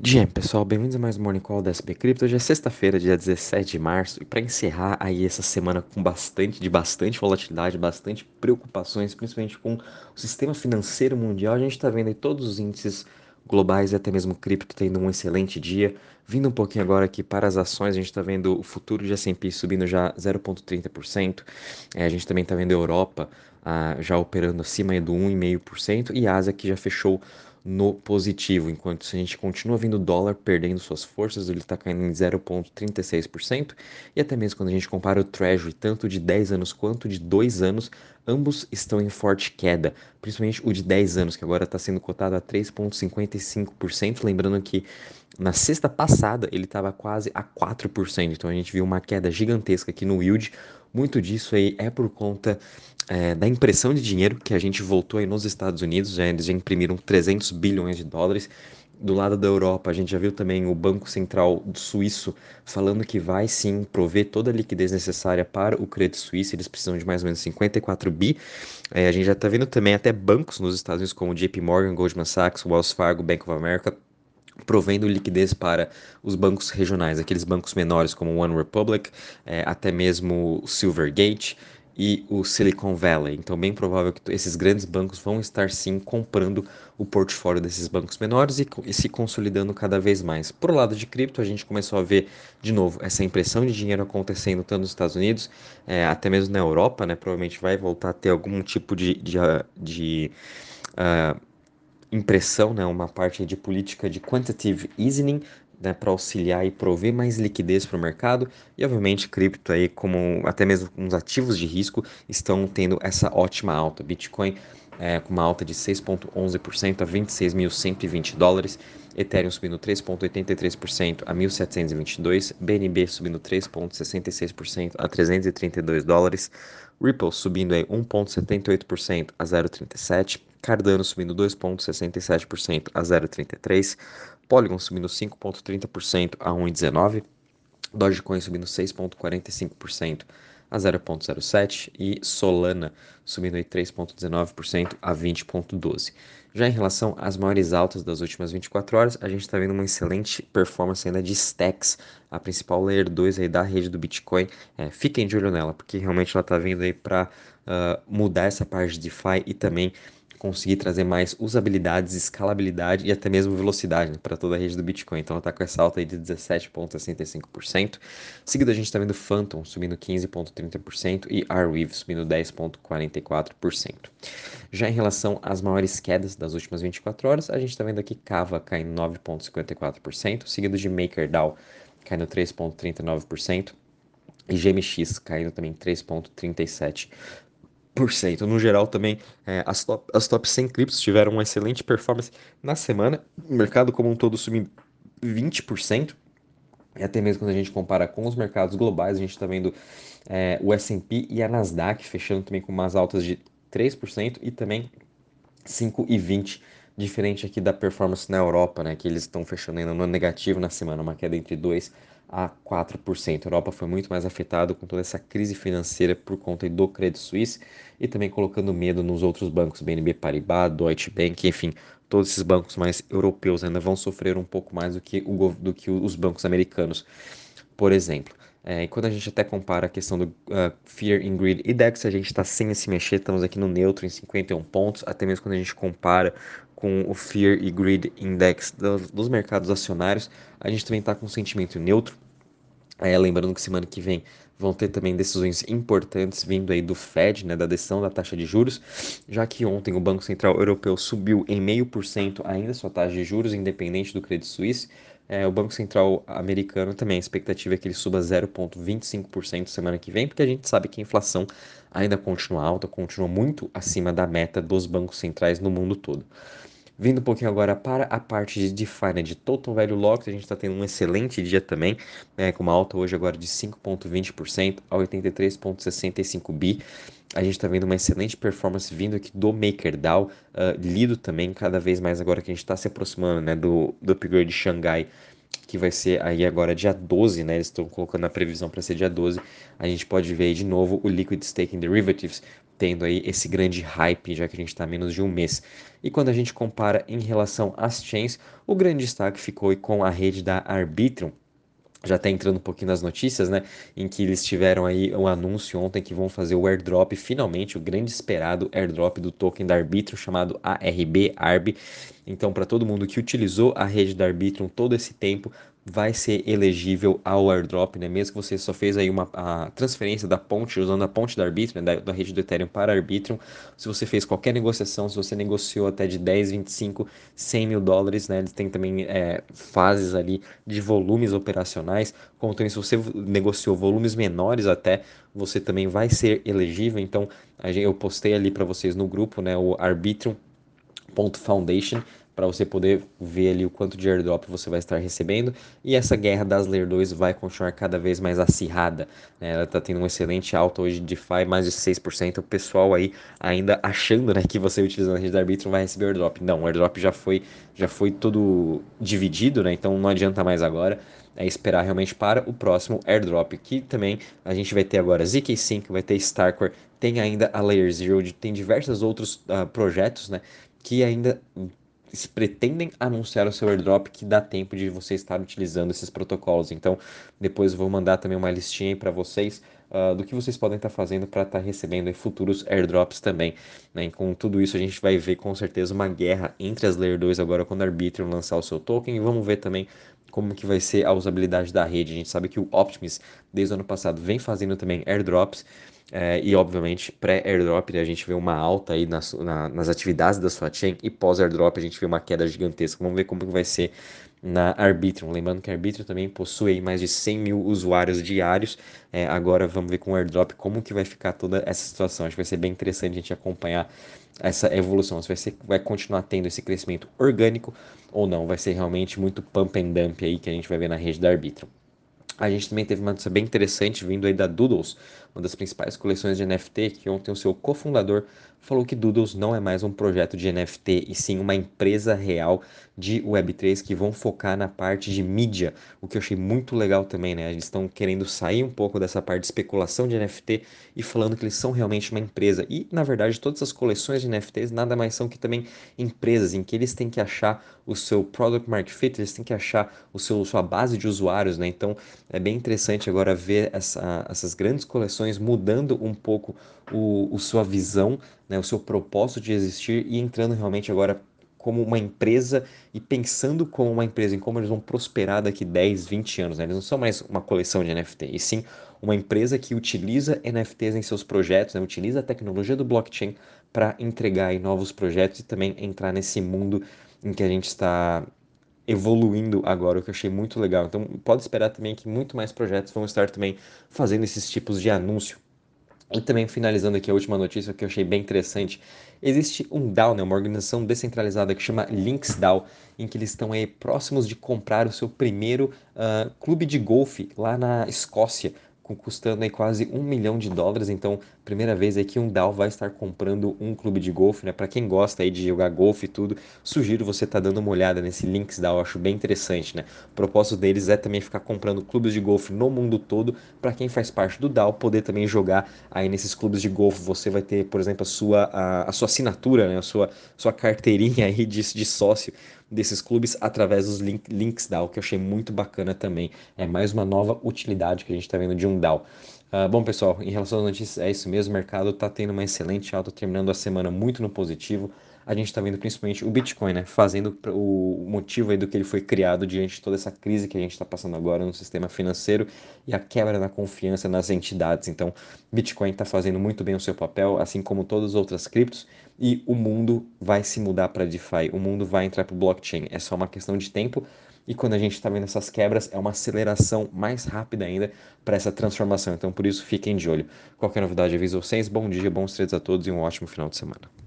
Dia, pessoal, bem-vindos a mais um Morning Call da SP Crypto. Hoje é sexta-feira, dia 17 de março, e para encerrar aí essa semana com bastante, de bastante volatilidade, bastante preocupações, principalmente com o sistema financeiro mundial, a gente está vendo aí todos os índices globais e até mesmo cripto tendo um excelente dia. Vindo um pouquinho agora aqui para as ações, a gente está vendo o futuro de S&P subindo já 0,30%. É, a gente também está vendo a Europa ah, já operando acima do 1,5% e a Ásia que já fechou no positivo, enquanto se a gente continua vendo o dólar perdendo suas forças, ele está caindo em 0,36%, e até mesmo quando a gente compara o Treasury, tanto de 10 anos quanto de 2 anos, ambos estão em forte queda, principalmente o de 10 anos, que agora está sendo cotado a 3,55%, lembrando que na sexta passada ele estava quase a 4%, então a gente viu uma queda gigantesca aqui no yield, muito disso aí é por conta é, da impressão de dinheiro que a gente voltou aí nos Estados Unidos, já, eles já imprimiram 300 bilhões de dólares. Do lado da Europa, a gente já viu também o Banco Central Suíço falando que vai sim prover toda a liquidez necessária para o crédito suíço, eles precisam de mais ou menos 54 bi. É, a gente já está vendo também até bancos nos Estados Unidos, como JP Morgan, Goldman Sachs, Wells Fargo, Bank of America, provendo liquidez para os bancos regionais, aqueles bancos menores como One Republic, é, até mesmo o Silvergate e o Silicon Valley. Então, bem provável que esses grandes bancos vão estar sim comprando o portfólio desses bancos menores e, e, se consolidando cada vez mais. Por lado de cripto, a gente começou a ver de novo essa impressão de dinheiro acontecendo tanto nos Estados Unidos, é, até mesmo na Europa, né? Provavelmente vai voltar a ter algum tipo de, de, de uh, impressão, né, uma parte de política de quantitative easing, né, para auxiliar e prover mais liquidez para o mercado. E obviamente cripto aí como até mesmo uns ativos de risco estão tendo essa ótima alta. Bitcoin é, com uma alta de 6,11% a 26.120 dólares, Ethereum subindo 3,83% a 1.722, BNB subindo 3,66% a 332 dólares, Ripple subindo 1,78% a 0,37, Cardano subindo 2,67% a 0,33%, Polygon subindo 5,30% a 1,19%, Dogecoin subindo 6,45% a 0,07% e Solana subindo 3,19% a 20,12%. Já em relação às maiores altas das últimas 24 horas, a gente está vendo uma excelente performance ainda de Stacks, a principal Layer 2 aí da rede do Bitcoin. É, fiquem de olho nela, porque realmente ela está vindo aí para uh, ah, mudar essa parte de DeFi e também conseguir trazer mais usabilidades, escalabilidade e até mesmo velocidade né, para toda a rede do Bitcoin. Então ela está com essa alta aí de 17,65%. Seguido a gente está vendo Phantom subindo 15,30% e Arweave subindo 10,44%. Já em relação às maiores quedas das últimas 24 horas, a gente está vendo aqui Kava caindo 9,54%, seguido de MakerDAO caindo 3,39% e GMX caindo também 3,37%. No geral, também, é, as, top, as top 100 criptos tiveram uma excelente performance na semana. O mercado como um todo subiu 20%. E até mesmo quando a gente compara com os mercados globais, a gente está vendo é, o S&P e a Nasdaq fechando também com umas altas de 3% e também 5,20%, diferente aqui da performance na Europa, né, que eles estão fechando ainda no negativo na semana, uma queda entre 2% a 4%. A Europa foi muito mais afetada com toda essa crise financeira por conta do Credit Suisse e também colocando medo nos outros bancos, BNB Paribas, Deutsche Bank, enfim, todos esses bancos mais europeus ainda vão sofrer um pouco mais do que, o, do que os bancos americanos, por exemplo. É, e quando a gente até compara a questão do uh, Fear and Greed Index, a gente está sem se mexer, estamos aqui no neutro em 51 pontos, até mesmo quando a gente compara com o Fear e Greed Index dos, dos mercados acionários, a gente também está com um sentimento neutro. É, lembrando que semana que vem vão ter também decisões importantes vindo aí do Fed, né, da decisão da taxa de juros, já que ontem o Banco Central Europeu subiu em meio por cento ainda sua taxa de juros, independente do Credit Suisse. É, o Banco Central americano também, a expectativa é que ele suba 0,25% semana que vem, porque a gente sabe que a inflação ainda continua alta, continua muito acima da meta dos bancos centrais no mundo todo. Vindo um pouquinho agora para a parte de DeFi, de Total Value Locked, a gente está tendo um excelente dia também, né, com uma alta hoje agora de 5,20% a 83,65 bi. A gente está vendo uma excelente performance vindo aqui do MakerDAO, uh, lido também cada vez mais agora que a gente está se aproximando né, do, do upgrade de Xangai que vai ser aí agora dia 12, né? Eles estão colocando a previsão para ser dia 12. A gente pode ver aí de novo o Liquid Staking Derivatives tendo aí esse grande hype, já que a gente está menos de um mês. E quando a gente compara em relação às chains, o grande destaque ficou com a rede da Arbitrum, já está entrando um pouquinho nas notícias, né? Em que eles tiveram aí um anúncio ontem que vão fazer o airdrop, finalmente, o grande esperado airdrop do token da Arbitrum chamado ARB, ARB. Então, para todo mundo que utilizou a rede da Arbitrum todo esse tempo, vai ser elegível ao airdrop, né? Mesmo que você só fez aí uma a transferência da ponte, usando a ponte da Arbitrum, né? da, da, rede do Ethereum para Arbitrum, se você fez qualquer negociação, se você negociou até de 10, 25, 100 mil dólares, né? Eles têm também é, fases ali de volumes operacionais, como também se você negociou volumes menores até, você também vai ser elegível, então eu postei ali para vocês no grupo, né? O Arbitrum.foundation, para você poder ver ali o quanto de airdrop você vai estar recebendo. E essa guerra das Layer 2 vai continuar cada vez mais acirrada. Né? Ela está tendo um excelente alta hoje de DeFi, mais de 6%. O pessoal aí ainda achando né, que você utilizando a rede da Arbitrum vai receber airdrop. Não, o airdrop já foi, já foi todo dividido, né? então não adianta mais agora. É esperar realmente para o próximo airdrop, que também a gente vai ter agora ZK5, vai ter Starcore, tem ainda a Layer Zero, tem diversos outros uh, projetos né, que ainda se pretendem anunciar o seu airdrop que dá tempo de você estar utilizando esses protocolos. Então, depois eu vou mandar também uma listinha para vocês uh, do que vocês podem estar fazendo para estar recebendo futuros airdrops também. Né? E com tudo isso, a gente vai ver com certeza uma guerra entre as Layer 2 agora quando o Arbitrum lançar o seu token e vamos ver também como que vai ser a usabilidade da rede. A gente sabe que o Optimus, desde o ano passado, vem fazendo também airdrops é, e, obviamente, pré-airdrop, né, a gente vê uma alta aí nas, na, nas atividades da sua chain. E pós-airdrop, a gente vê uma queda gigantesca. Vamos ver como vai ser na Arbitrum. Lembrando que a Arbitrum também possui mais de 100 mil usuários diários. É, agora vamos ver com o airdrop como que vai ficar toda essa situação. Acho que vai ser bem interessante a gente acompanhar essa evolução. Se vai, ser, vai continuar tendo esse crescimento orgânico ou não. Vai ser realmente muito pump and dump aí que a gente vai ver na rede da Arbitrum. A gente também teve uma notícia bem interessante vindo aí da Doodles, uma das principais coleções de NFT, que ontem o seu cofundador falou que Doodles não é mais um projeto de NFT, e sim uma empresa real de Web3 que vão focar na parte de mídia, o que eu achei muito legal também, né? Eles estão querendo sair um pouco dessa parte de especulação de NFT e falando que eles são realmente uma empresa. E, na verdade, todas as coleções de NFTs nada mais são que também empresas em que eles têm que achar o seu product market fit, eles têm que achar o seu sua base de usuários, né? Então, é bem interessante agora ver essa, essas grandes coleções mudando um pouco o, o sua visão, né, o seu propósito de existir e entrando realmente agora como uma empresa e pensando como uma empresa, em como eles vão prosperar daqui 10, 20 anos. Né? Eles não são mais uma coleção de NFT, e sim uma empresa que utiliza NFTs em seus projetos, né? utiliza a tecnologia do blockchain para entregar novos projetos e também entrar nesse mundo em que a gente está evoluindo agora, o que eu achei muito legal. Então pode esperar também que muito mais projetos vão estar também fazendo esses tipos de anúncio e também finalizando aqui a última notícia que eu achei bem interessante, existe um DAO, né, uma organização descentralizada que chama LinksDAO, em que eles estão aí próximos de comprar o seu primeiro uh, clube de golfe lá na Escócia, custando aí quase um milhão de dólares. Então, primeira vez aí que um DAO vai estar comprando um clube de golfe, né? Para quem gosta aí de jogar golfe e tudo, sugiro você estar tá dando uma olhada nesse Links DAO, acho bem interessante, né? O propósito deles é também ficar comprando clubes de golfe no mundo todo, para quem faz parte do DAO poder também jogar aí nesses clubes de golfe. Você vai ter, por exemplo, a sua, a, a sua assinatura, né? A sua, sua carteirinha aí de, de sócio desses clubes através dos link, links DAO, que eu achei muito bacana também. É mais uma nova utilidade que a gente está vendo de um DAO. Uh, bom, pessoal, em relação às notícias, é isso mesmo. O mercado está tendo uma excelente alta, terminando a semana muito no positivo. A gente está vendo principalmente o Bitcoin, né, fazendo o motivo aí do que ele foi criado diante de toda essa crise que a gente está passando agora no sistema financeiro e a quebra da confiança nas entidades. Então, Bitcoin está fazendo muito bem o seu papel, assim como todas as outras criptos, e o mundo vai se mudar para DeFi, o mundo vai entrar para o blockchain. É só uma questão de tempo. E quando a gente está vendo essas quebras, é uma aceleração mais rápida ainda para essa transformação. Então, por isso, fiquem de olho. Qualquer novidade, aviso vocês. Bom dia, bons trades a todos e um ótimo final de semana.